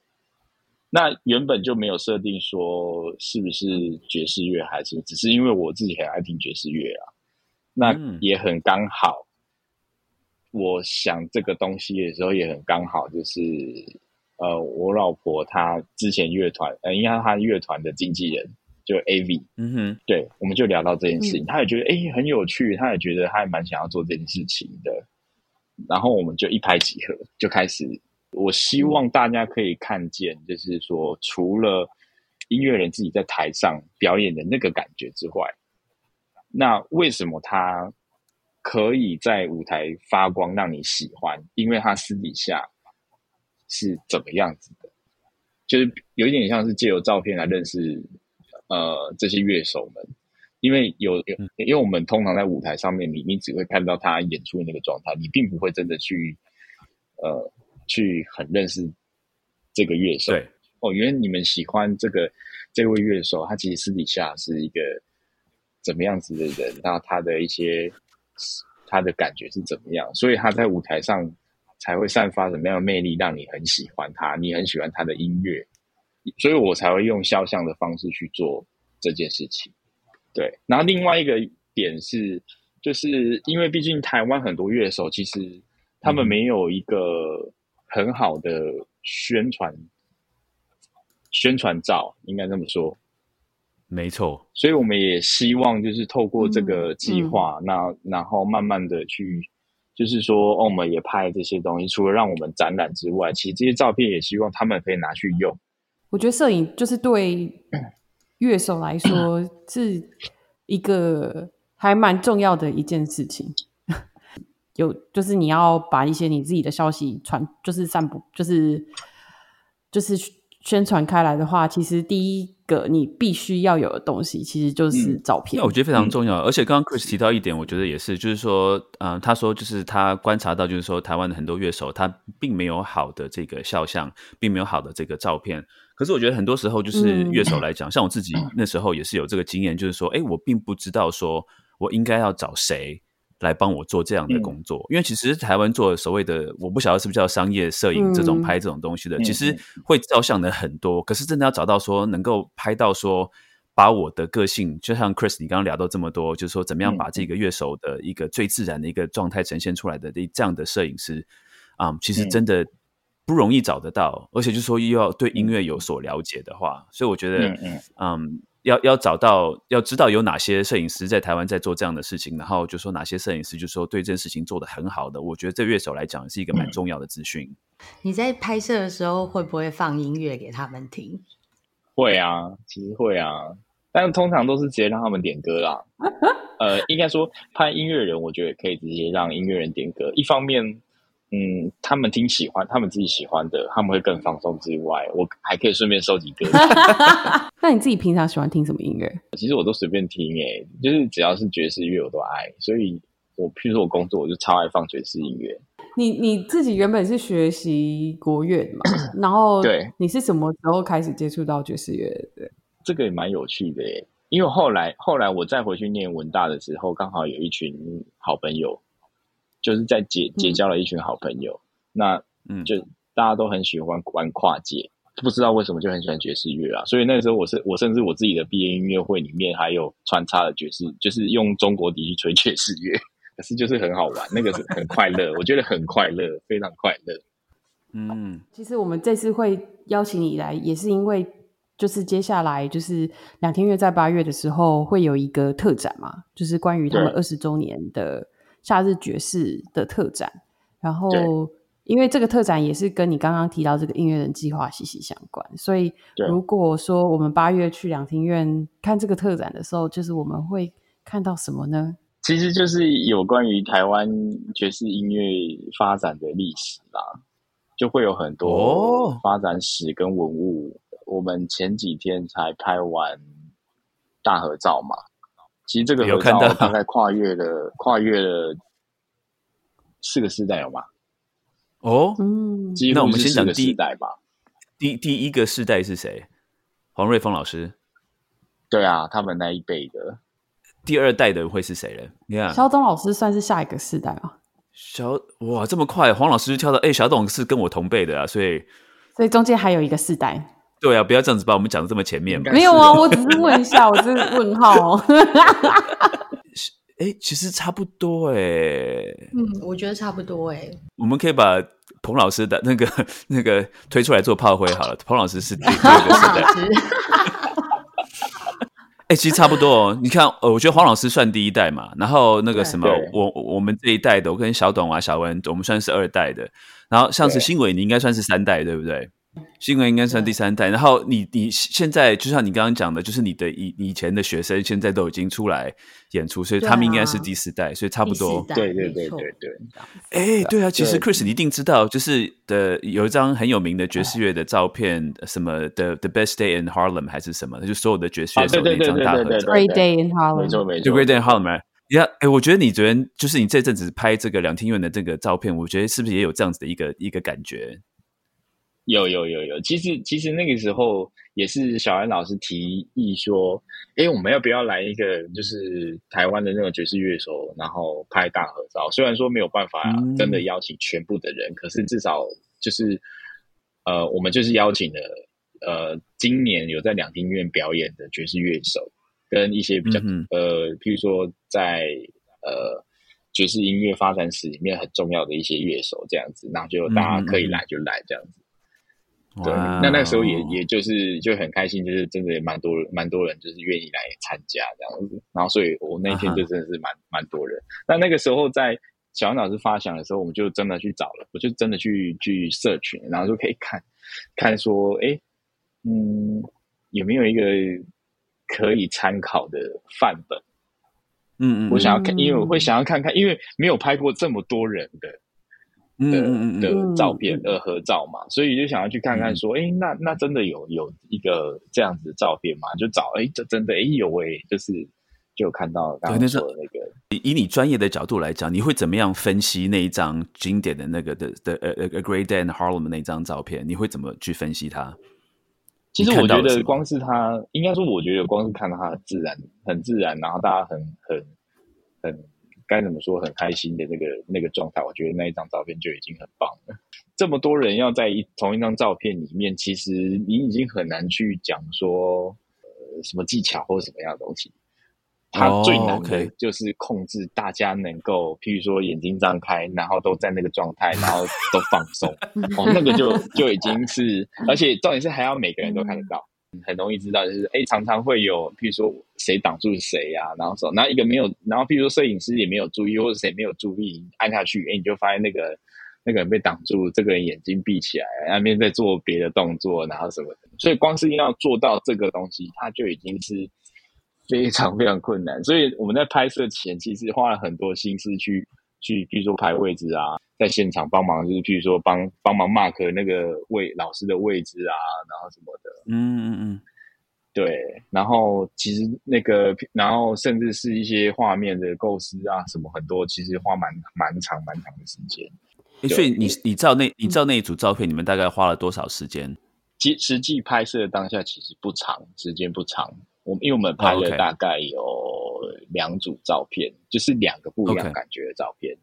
那原本就没有设定说是不是爵士乐，还是只是因为我自己很爱听爵士乐啊。那也很刚好，我想这个东西的时候也很刚好，就是呃，我老婆她之前乐团，呃，应该她乐团的经纪人就 A V，嗯哼，对，我们就聊到这件事情，他也觉得哎很有趣，他也觉得他也蛮想要做这件事情的，然后我们就一拍即合，就开始。我希望大家可以看见，就是说，除了音乐人自己在台上表演的那个感觉之外。那为什么他可以在舞台发光，让你喜欢？因为他私底下是怎么样子的？就是有一点像是借由照片来认识呃这些乐手们，因为有有，因为我们通常在舞台上面，你你只会看到他演出的那个状态，你并不会真的去呃去很认识这个乐手。对哦，原来你们喜欢这个这位乐手，他其实私底下是一个。怎么样子的人，那他的一些他的感觉是怎么样？所以他在舞台上才会散发什么样的魅力，让你很喜欢他，你很喜欢他的音乐，所以我才会用肖像的方式去做这件事情。对，然后另外一个点是，就是因为毕竟台湾很多乐手，其实他们没有一个很好的宣传宣传照，应该这么说。没错，所以我们也希望就是透过这个计划，那然后慢慢的去，就是说，哦，我们也拍这些东西，除了让我们展览之外，其实这些照片也希望他们可以拿去用。我觉得摄影就是对 *clears throat* 乐手来说是一个还蛮重要的一件事情。有就是你要把一些你自己的消息传，就是散布，就是就是宣传开来的话，其实第一。个你必须要有的东西，其实就是照片。那我觉得非常重要。而且刚刚 Chris 提到一点，我觉得也是，就是说，嗯，他说就是他观察到，就是说台湾的很多乐手，他并没有好的这个肖像，并没有好的这个照片。可是我觉得很多时候，就是乐手来讲，像我自己那时候也是有这个经验，就是说，哎，我并不知道说我应该要找谁。来帮我做这样的工作，因为其实台湾做所谓的，我不晓得是不是叫商业摄影这种拍这种东西的，其实会照相的很多，可是真的要找到说能够拍到说把我的个性，就像 Chris 你刚刚聊到这么多，就是说怎么样把这个乐手的一个最自然的一个状态呈现出来的这样的摄影师啊，其实真的不容易找得到，而且就是说又要对音乐有所了解的话，所以我觉得，嗯。要要找到，要知道有哪些摄影师在台湾在做这样的事情，然后就说哪些摄影师就说对这件事情做的很好的，我觉得对乐手来讲是一个蛮重要的资讯。你在拍摄的时候会不会放音乐给他们听？会啊，其实会啊，但是通常都是直接让他们点歌啦。*laughs* 呃，应该说拍音乐人，我觉得可以直接让音乐人点歌。一方面，嗯，他们听喜欢，他们自己喜欢的，他们会更放松之外，我还可以顺便收集歌。*laughs* 那你自己平常喜欢听什么音乐？其实我都随便听诶，就是只要是爵士乐我都爱。所以我譬如说我工作，我就超爱放爵士音乐。你你自己原本是学习国乐的嘛？*laughs* 然后对，你是什么时候开始接触到爵士乐的？这个也蛮有趣的耶，因为后来后来我再回去念文大的时候，刚好有一群好朋友，就是在结结交了一群好朋友。那嗯，就大家都很喜欢玩跨界，不知道为什么就很喜欢爵士乐啊。所以那时候我是我甚至我自己的毕业音乐会里面还有穿插了爵士，就是用中国笛去吹爵士乐。可是就是很好玩，那个是很快乐，我觉得很快乐，非常快乐。嗯，其实我们这次会邀请你来，也是因为就是接下来就是两天月在八月的时候会有一个特展嘛，就是关于他们二十周年的夏日爵士的特展。然后因为这个特展也是跟你刚刚提到这个音乐人计划息息相关，所以如果说我们八月去两厅院看这个特展的时候，就是我们会看到什么呢？其实就是有关于台湾爵士音乐发展的历史啦，就会有很多发展史跟文物。我们前几天才拍完大合照嘛，其实这个合照大概跨越了 *laughs* 跨越了四个世代有吗？哦，嗯，那我们先讲第一代吧。第第一个世代是谁？黄瑞峰老师。对啊，他们那一辈的。第二代的会是谁呢？你看，小董老师算是下一个世代吗？小哇，这么快，黄老师就跳到哎，小董是跟我同辈的啊，所以所以中间还有一个世代。对啊，不要这样子把我们讲的这么前面嘛。没有啊，我只是问一下，我是问号。*laughs* 哎，其实差不多哎。嗯，我觉得差不多哎。我们可以把彭老师的那个那个推出来做炮灰好了。彭老师是第二个时代。*laughs* 哎，其实差不多哦。你看，呃，我觉得黄老师算第一代嘛，然后那个什么，我我们这一代的，我跟小董啊、小文，我们算是二代的，然后像是新伟，你应该算是三代，对不对？新闻应该算第三代，然后你你现在就像你刚刚讲的，就是你的以以前的学生现在都已经出来演出，所以他们应该是第四代，所以差不多。对对对对对。哎，对啊，其实 Chris 你一定知道，就是的有一张很有名的爵士乐的照片，什么的 The Best Day in Harlem 还是什么，就所有的爵士乐手那张大合照。Great Day in Harlem，没错没错，Great Day in Harlem。你看，哎，我觉得你昨天就是你这阵子拍这个两厅院的这个照片，我觉得是不是也有这样子的一个一个感觉？有有有有，其实其实那个时候也是小安老师提议说，哎，我们要不要来一个就是台湾的那个爵士乐手，然后拍大合照？虽然说没有办法真的邀请全部的人，可是至少就是呃，我们就是邀请了呃，今年有在两厅院表演的爵士乐手，跟一些比较呃，譬如说在呃爵士音乐发展史里面很重要的一些乐手这样子，那就大家可以来就来这样子。对，那那时候也也就是就很开心，就是真的也蛮多蛮多人就是愿意来参加这样子，然后所以我那天就真的是蛮蛮多人。那那个时候在小杨老师发想的时候，我们就真的去找了，我就真的去去社群，然后就可以看看说，哎，嗯，有没有一个可以参考的范本？嗯嗯，我想要看，因为我会想要看看，因为没有拍过这么多人的。的的照片的合照嘛，所以就想要去看看，说，哎，那那真的有有一个这样子的照片嘛？就找，哎，这真的，哎，有哎，就是就看到刚刚说的那个。以你专业的角度来讲，你会怎么样分析那一张经典的那个的的呃呃 Great Day in Harlem 那张照片？你会怎么去分析它？其实我觉得光是它，应该说，我觉得光是看到它自然，很自然，然后大家很很很。该怎么说？很开心的那个那个状态，我觉得那一张照片就已经很棒了。这么多人要在一同一张照片里面，其实你已经很难去讲说呃什么技巧或者什么样的东西。它最难的就是控制大家能够，譬如说眼睛张开，然后都在那个状态，然后都放松。*laughs* 哦，那个就就已经是，而且重点是还要每个人都看得到。很容易知道，就是哎，常常会有，譬如说谁挡住谁呀，然后说，然后一个没有，然后譬如说摄影师也没有注意，或者谁没有注意，按下去，哎，你就发现那个那个人被挡住，这个人眼睛闭起来，那边在做别的动作，然后什么的，所以光是要做到这个东西，它就已经是非常非常困难。所以我们在拍摄前，其实花了很多心思去去，比如说排位置啊。在现场帮忙，就是譬如说帮帮忙 mark 那个位老师的位置啊，然后什么的。嗯嗯嗯，对。然后其实那个，然后甚至是一些画面的构思啊，什么很多，其实花蛮蛮长蛮长的时间。所以你你照那你照那一组照片，你们大概花了多少时间？实实际拍摄当下其实不长，时间不长。我们因为我们拍了大概有两组照片，就是两个不一样感觉的照片。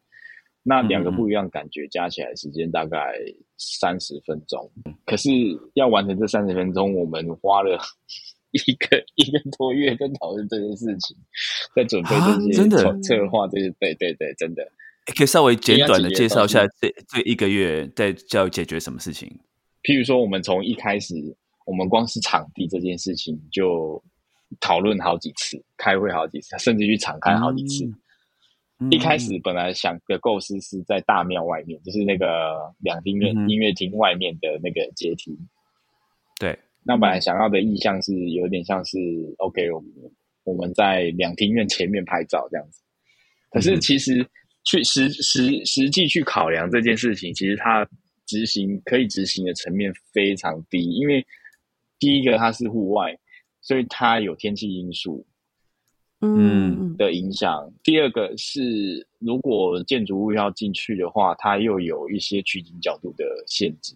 那两个不一样感觉加起来时间大概三十分钟，可是要完成这三十分钟，我们花了一个 *laughs* 一个多月在讨论这件事情，在准备这些策策划这些，对对对，真的。可以稍微简短的介绍一下这这一个月在要解决什么事情？譬如说，我们从一开始，我们光是场地这件事情就讨论好几次，开会好几次，甚至去场看好几次。一开始本来想的构思是在大庙外面，就是那个两厅院音乐厅外面的那个阶梯。对，那本来想要的意向是有点像是 OK，我们我们在两厅院前面拍照这样子。可是其实去实实实际去考量这件事情，其实它执行可以执行的层面非常低，因为第一个它是户外，所以它有天气因素。嗯的影响。第二个是，如果建筑物要进去的话，它又有一些取景角度的限制。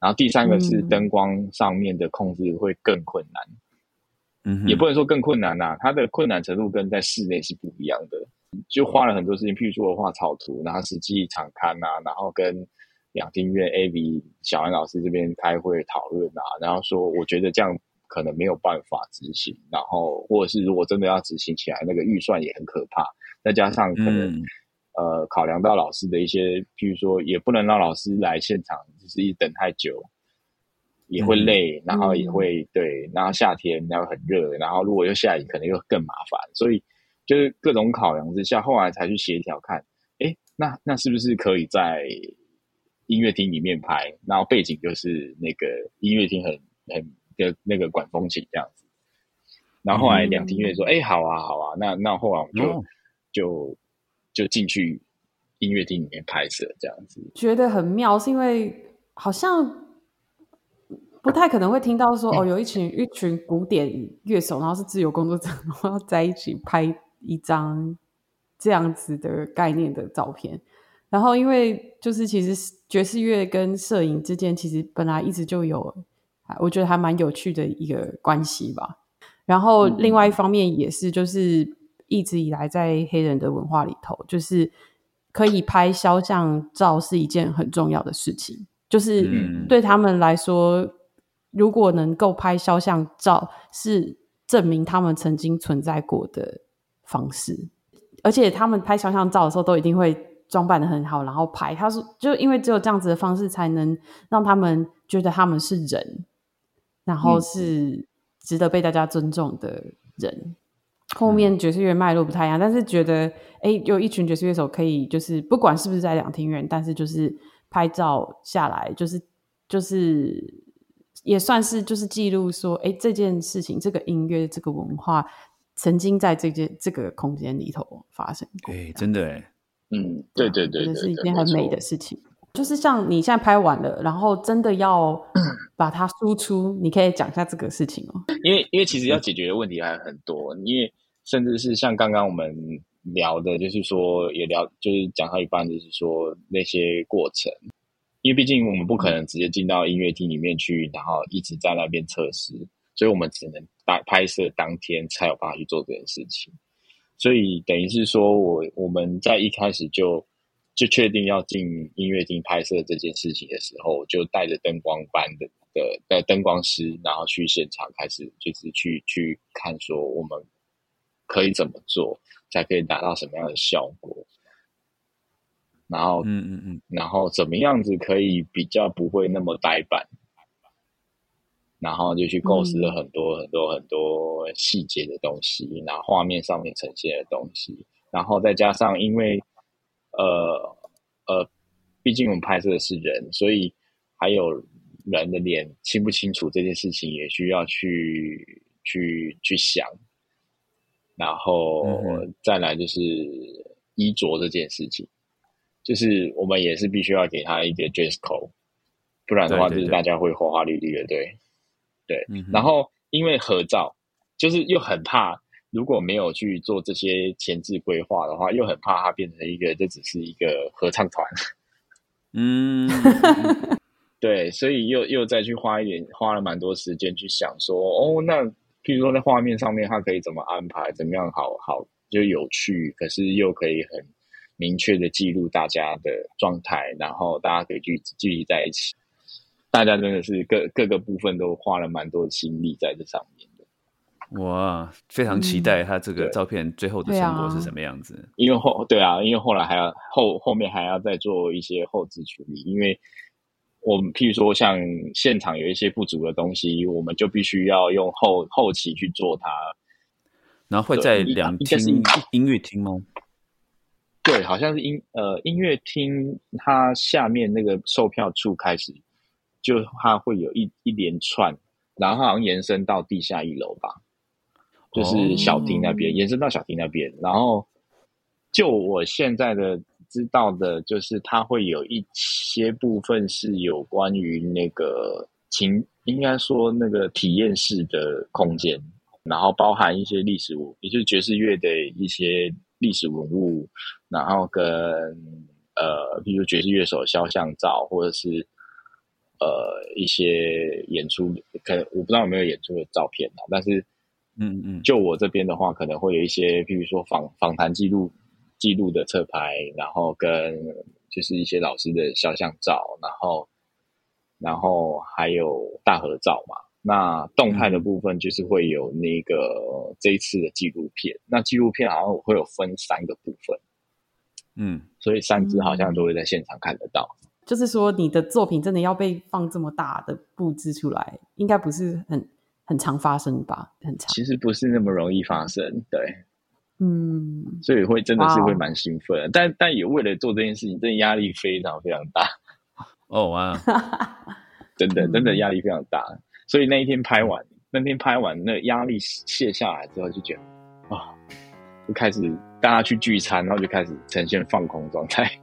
然后第三个是灯光上面的控制会更困难。嗯，也不能说更困难呐，它的困难程度跟在室内是不一样的。就花了很多时间，譬如说我画草图，然后实际场刊啊，然后跟两厅院 A B 小安老师这边开会讨论啊，然后说我觉得这样。可能没有办法执行，然后或者是如果真的要执行起来，那个预算也很可怕。再加上可能呃考量到老师的一些，譬如说也不能让老师来现场，就是一等太久也会累，然后也会对，然后夏天然后很热，然后如果又下雨，可能又更麻烦。所以就是各种考量之下，后来才去协调看，哎，那那是不是可以在音乐厅里面拍，然后背景就是那个音乐厅很很。的那个管风琴这样子，然后后来两厅院说：“哎，好啊，好啊。”那那后来我们就就就进去音乐厅里面拍摄这样子，觉得很妙，是因为好像不太可能会听到说哦，有一群一群古典乐手，然后是自由工作者，*laughs* 然后在一起拍一张这样子的概念的照片。然后因为就是其实爵士乐跟摄影之间，其实本来一直就有。我觉得还蛮有趣的一个关系吧。然后另外一方面也是，就是一直以来在黑人的文化里头，就是可以拍肖像照是一件很重要的事情。就是对他们来说，如果能够拍肖像照，是证明他们曾经存在过的方式。而且他们拍肖像照的时候，都一定会装扮的很好，然后拍。他说，就因为只有这样子的方式，才能让他们觉得他们是人。然后是值得被大家尊重的人。后面爵士乐脉络不太一样，但是觉得哎，有一群爵士乐手可以，就是不管是不是在两厅院，但是就是拍照下来，就是就是也算是就是记录说，哎，这件事情、这个音乐、这个文化曾经在这件这个空间里头发生过。哎，真的哎，嗯，对对对，这是一件很美的事情。就是像你现在拍完了，然后真的要把它输出，你可以讲一下这个事情哦。因为因为其实要解决的问题还很多，因为甚至是像刚刚我们聊的，就是说也聊，就是讲到一半，就是说那些过程，因为毕竟我们不可能直接进到音乐厅里面去，然后一直在那边测试，所以我们只能拍拍摄当天才有办法去做这件事情。所以等于是说我我们在一开始就。就确定要进音乐厅拍摄这件事情的时候，就带着灯光班的的的灯光师，然后去现场开始，就是去去看说我们可以怎么做，才可以达到什么样的效果。然后，嗯嗯嗯，然后怎么样子可以比较不会那么呆板？然后就去构思了很多很多很多细节的东西，然后画面上面呈现的东西，然后再加上因为呃呃，毕竟我们拍摄的是人，所以还有人的脸清不清楚这件事情也需要去去去想，然后再来就是衣着这件事情，就是我们也是必须要给他一个 dress code，不然的话就是大家会花花绿绿的，对。对，然后因为合照，就是又很怕，如果没有去做这些前置规划的话，又很怕它变成一个，这只是一个合唱团。嗯，*laughs* 对，所以又又再去花一点，花了蛮多时间去想说，哦，那譬如说在画面上面，它可以怎么安排，怎么样好好就有趣，可是又可以很明确的记录大家的状态，然后大家可以聚聚集在一起。大家真的是各各个部分都花了蛮多的心力在这上面的，哇，非常期待他这个照片最后的成果是什么样子。因为后对啊，因为后来还要后后面还要再做一些后置处理，因为我们譬如说像现场有一些不足的东西，我们就必须要用后后期去做它。然后会在两厅音乐厅吗？*laughs* 对，好像是音呃音乐厅，它下面那个售票处开始。就它会有一一连串，然后好像延伸到地下一楼吧，就是小厅那边延伸到小厅那边。然后就我现在的知道的，就是它会有一些部分是有关于那个情，应该说那个体验式的空间，然后包含一些历史物，也就是爵士乐的一些历史文物，然后跟呃，比如爵士乐手肖像照，或者是。呃，一些演出，可能我不知道有没有演出的照片啊，但是，嗯嗯，就我这边的话，可能会有一些，譬如说访访谈记录记录的侧拍，然后跟就是一些老师的肖像照，然后然后还有大合照嘛。那动态的部分就是会有那个这一次的纪录片，那纪录片好像会有分三个部分，嗯，所以三支好像都会在现场看得到。就是说，你的作品真的要被放这么大的布置出来，应该不是很很常发生吧？很常，其实不是那么容易发生，对，嗯，所以会真的是会蛮兴奋，但但也为了做这件事情，真的压力非常非常大。哦哇，*laughs* 真的真的压力非常大，所以那一天拍完，那天拍完，那压力卸下来之后，就觉得啊，就开始。大家去聚餐，然后就开始呈现放空状态。*laughs*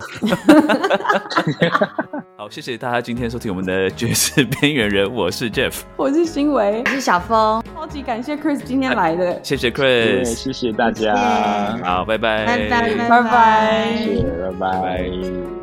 好，谢谢大家今天收听我们的爵士边缘人，我是 Jeff，我是新维，我是小峰，超级感谢 Chris 今天来的，谢谢 Chris，谢谢大家，好，拜拜，拜拜，拜拜，谢谢，拜拜。